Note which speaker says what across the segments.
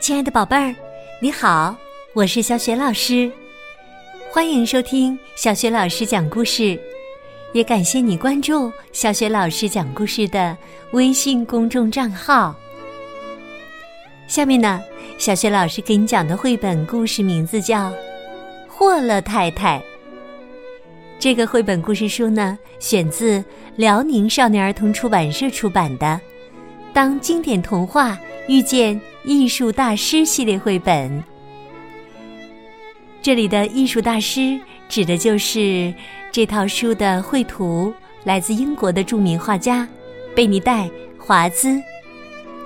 Speaker 1: 亲爱的宝贝儿，你好，我是小雪老师，欢迎收听小雪老师讲故事，也感谢你关注小雪老师讲故事的微信公众账号。下面呢，小雪老师给你讲的绘本故事名字叫《霍勒太太》。这个绘本故事书呢，选自辽宁少年儿童出版社出版的《当经典童话遇见》。艺术大师系列绘本，这里的艺术大师指的就是这套书的绘图来自英国的著名画家贝尼戴·华兹，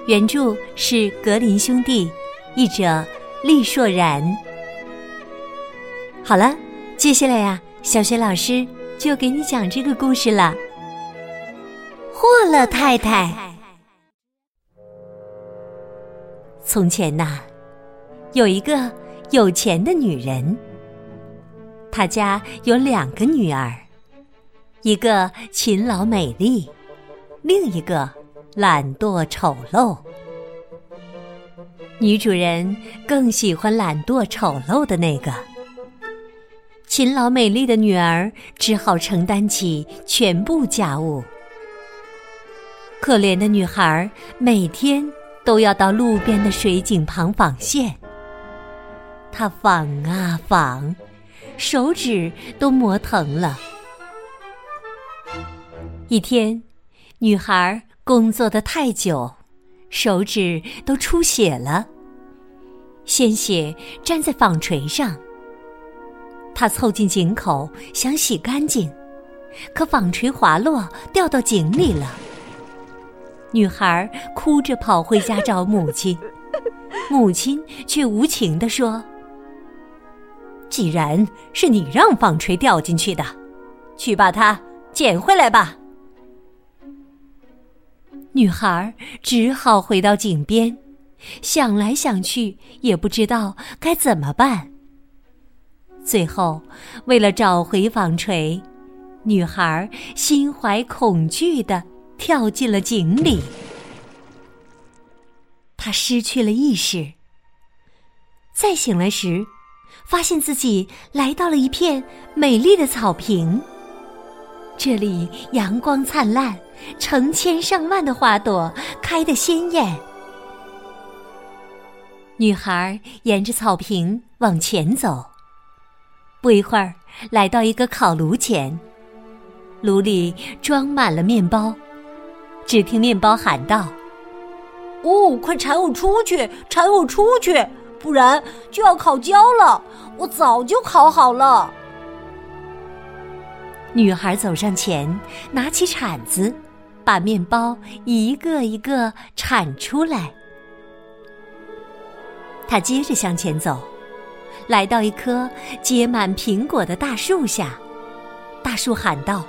Speaker 1: 原著是格林兄弟，译者厉硕然。好了，接下来呀，小雪老师就给你讲这个故事了。霍勒太太。从前呐，有一个有钱的女人。她家有两个女儿，一个勤劳美丽，另一个懒惰丑陋。女主人更喜欢懒惰丑陋的那个。勤劳美丽的女儿只好承担起全部家务。可怜的女孩每天。都要到路边的水井旁纺线。他纺啊纺，手指都磨疼了。一天，女孩工作的太久，手指都出血了，鲜血沾在纺锤上。她凑近井口想洗干净，可纺锤滑落，掉到井里了。女孩哭着跑回家找母亲，母亲却无情地说：“既然是你让纺锤掉进去的，去把它捡回来吧。”女孩只好回到井边，想来想去也不知道该怎么办。最后，为了找回纺锤，女孩心怀恐惧的。跳进了井里，他失去了意识。再醒来时，发现自己来到了一片美丽的草坪。这里阳光灿烂，成千上万的花朵开得鲜艳。女孩沿着草坪往前走，不一会儿来到一个烤炉前，炉里装满了面包。只听面包喊道：“
Speaker 2: 哦，快铲我出去，铲我出去，不然就要烤焦了。我早就烤好了。”
Speaker 1: 女孩走上前，拿起铲子，把面包一个一个铲出来。她接着向前走，来到一棵结满苹果的大树下，大树喊道。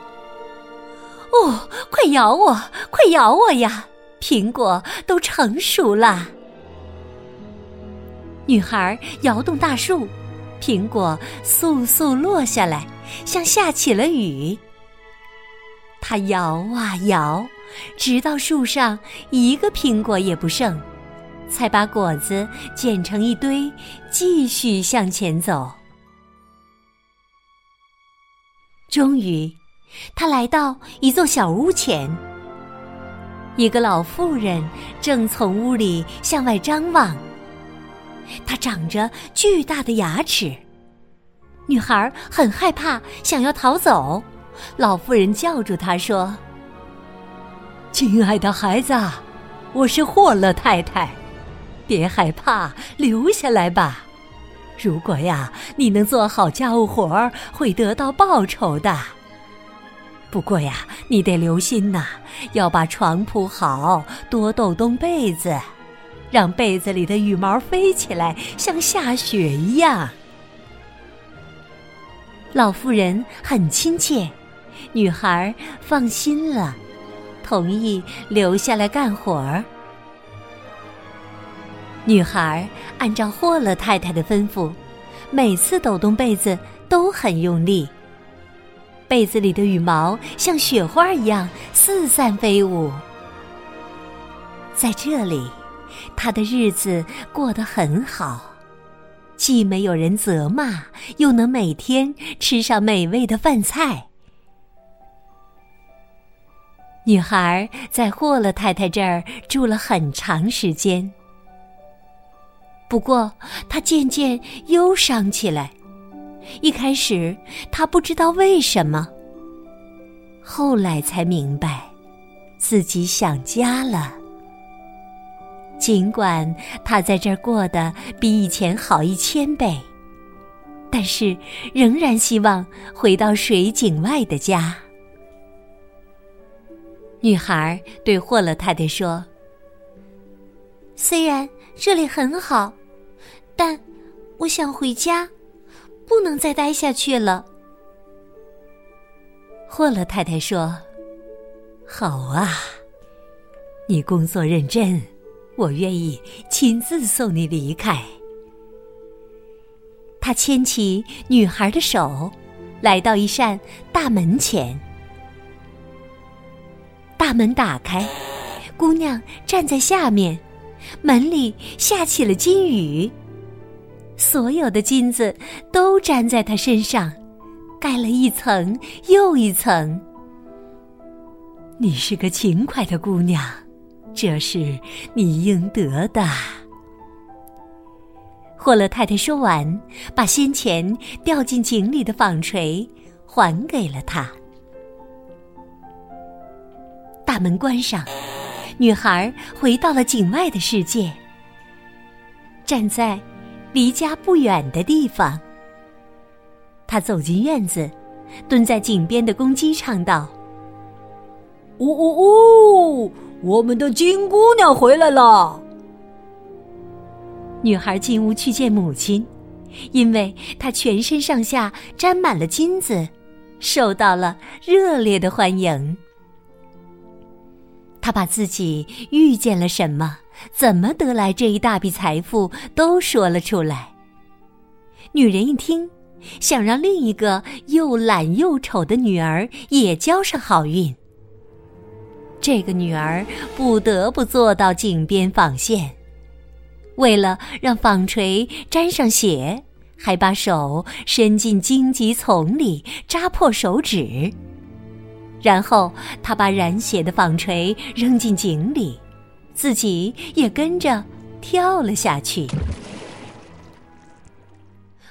Speaker 1: 哦，快咬我，快咬我呀！苹果都成熟了。女孩摇动大树，苹果簌簌落下来，像下起了雨。她摇啊摇，直到树上一个苹果也不剩，才把果子捡成一堆，继续向前走。终于。他来到一座小屋前，一个老妇人正从屋里向外张望。她长着巨大的牙齿，女孩很害怕，想要逃走。老妇人叫住她说：“亲爱的孩子，我是霍勒太太，别害怕，留下来吧。如果呀，你能做好家务活，会得到报酬的。”不过呀，你得留心呐，要把床铺好，多抖动被子，让被子里的羽毛飞起来，像下雪一样。老妇人很亲切，女孩放心了，同意留下来干活儿。女孩按照霍勒太太的吩咐，每次抖动被子都很用力。被子里的羽毛像雪花一样四散飞舞。在这里，他的日子过得很好，既没有人责骂，又能每天吃上美味的饭菜。女孩在霍勒太太这儿住了很长时间，不过她渐渐忧伤起来。一开始他不知道为什么，后来才明白，自己想家了。尽管他在这儿过得比以前好一千倍，但是仍然希望回到水井外的家。女孩对霍勒太太说：“
Speaker 2: 虽然这里很好，但我想回家，不能再待下去了。”
Speaker 1: 霍勒太太说：“好啊，你工作认真，我愿意亲自送你离开。”他牵起女孩的手，来到一扇大门前。大门打开，姑娘站在下面，门里下起了金雨。所有的金子都粘在她身上，盖了一层又一层。你是个勤快的姑娘，这是你应得的。霍勒太太说完，把先前掉进井里的纺锤还给了他。大门关上，女孩回到了井外的世界。站在离家不远的地方，他走进院子，蹲在井边的公鸡唱道：“
Speaker 2: 呜呜呜，我们的金姑娘回来了。”
Speaker 1: 女孩进屋去见母亲，因为她全身上下沾满了金子，受到了热烈的欢迎。他把自己遇见了什么，怎么得来这一大笔财富，都说了出来。女人一听，想让另一个又懒又丑的女儿也交上好运。这个女儿不得不坐到井边纺线，为了让纺锤沾上血，还把手伸进荆棘丛里扎破手指。然后他把染血的纺锤扔进井里，自己也跟着跳了下去。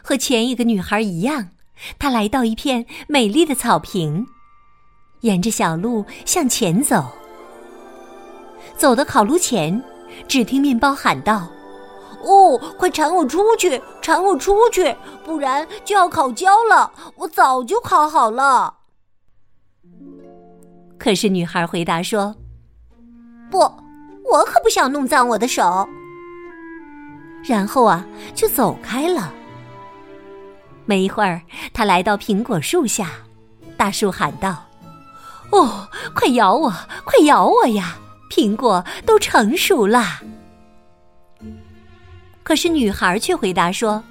Speaker 1: 和前一个女孩一样，他来到一片美丽的草坪，沿着小路向前走。走到烤炉前，只听面包喊道：“
Speaker 2: 哦，快铲我出去，铲我出去，不然就要烤焦了。我早就烤好了。”
Speaker 1: 可是女孩回答说：“
Speaker 2: 不，我可不想弄脏我的手。”
Speaker 1: 然后啊，就走开了。没一会儿，他来到苹果树下，大树喊道：“哦，快咬我，快咬我呀！苹果都成熟了。”可是女孩却回答说：“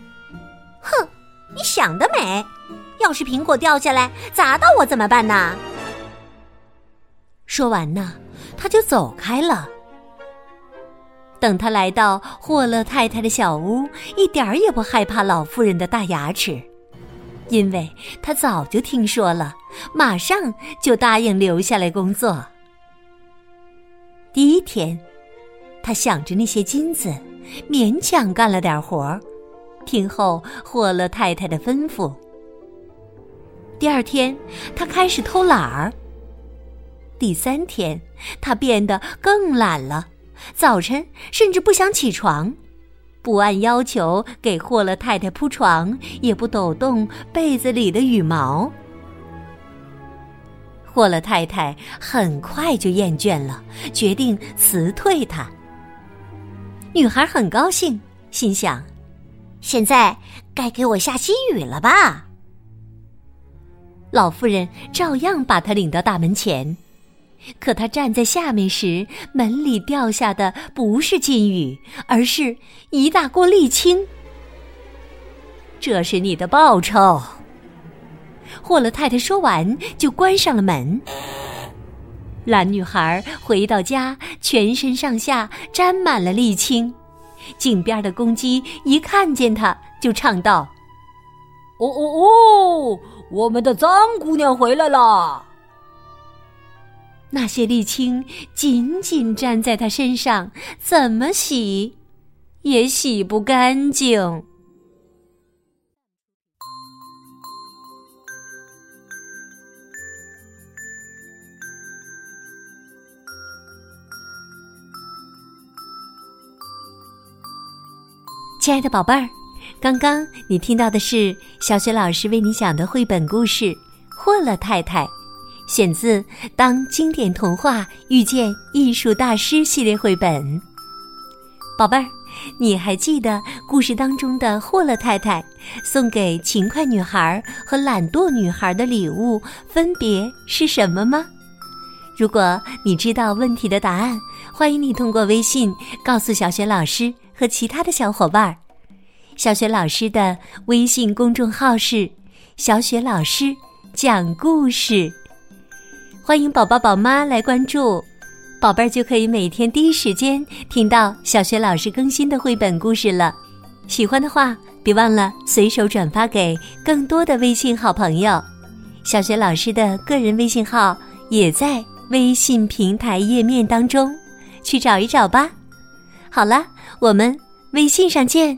Speaker 2: 哼，你想得美！要是苹果掉下来砸到我怎么办呢？”
Speaker 1: 说完呢，他就走开了。等他来到霍勒太太的小屋，一点儿也不害怕老妇人的大牙齿，因为他早就听说了，马上就答应留下来工作。第一天，他想着那些金子，勉强干了点活儿，听候霍勒太太的吩咐。第二天，他开始偷懒儿。第三天，他变得更懒了，早晨甚至不想起床，不按要求给霍勒太太铺床，也不抖动被子里的羽毛。霍勒太太很快就厌倦了，决定辞退他。女孩很高兴，心想：“
Speaker 2: 现在该给我下新雨了吧？”
Speaker 1: 老妇人照样把他领到大门前。可他站在下面时，门里掉下的不是金雨，而是一大锅沥青。这是你的报酬。霍勒太太说完，就关上了门。蓝女孩回到家，全身上下沾满了沥青。井边的公鸡一看见她，就唱道：“
Speaker 3: 哦哦哦，我们的脏姑娘回来了！”
Speaker 1: 那些沥青紧紧粘在他身上，怎么洗也洗不干净。亲爱的宝贝儿，刚刚你听到的是小雪老师为你讲的绘本故事《霍勒太太》，选自《当经典童话遇见艺术大师》系列绘本。宝贝儿，你还记得故事当中的霍勒太太送给勤快女孩和懒惰女孩的礼物分别是什么吗？如果你知道问题的答案，欢迎你通过微信告诉小雪老师。和其他的小伙伴儿，小雪老师的微信公众号是“小雪老师讲故事”，欢迎宝宝宝妈来关注，宝贝儿就可以每天第一时间听到小雪老师更新的绘本故事了。喜欢的话，别忘了随手转发给更多的微信好朋友。小雪老师的个人微信号也在微信平台页面当中，去找一找吧。好了，我们微信上见。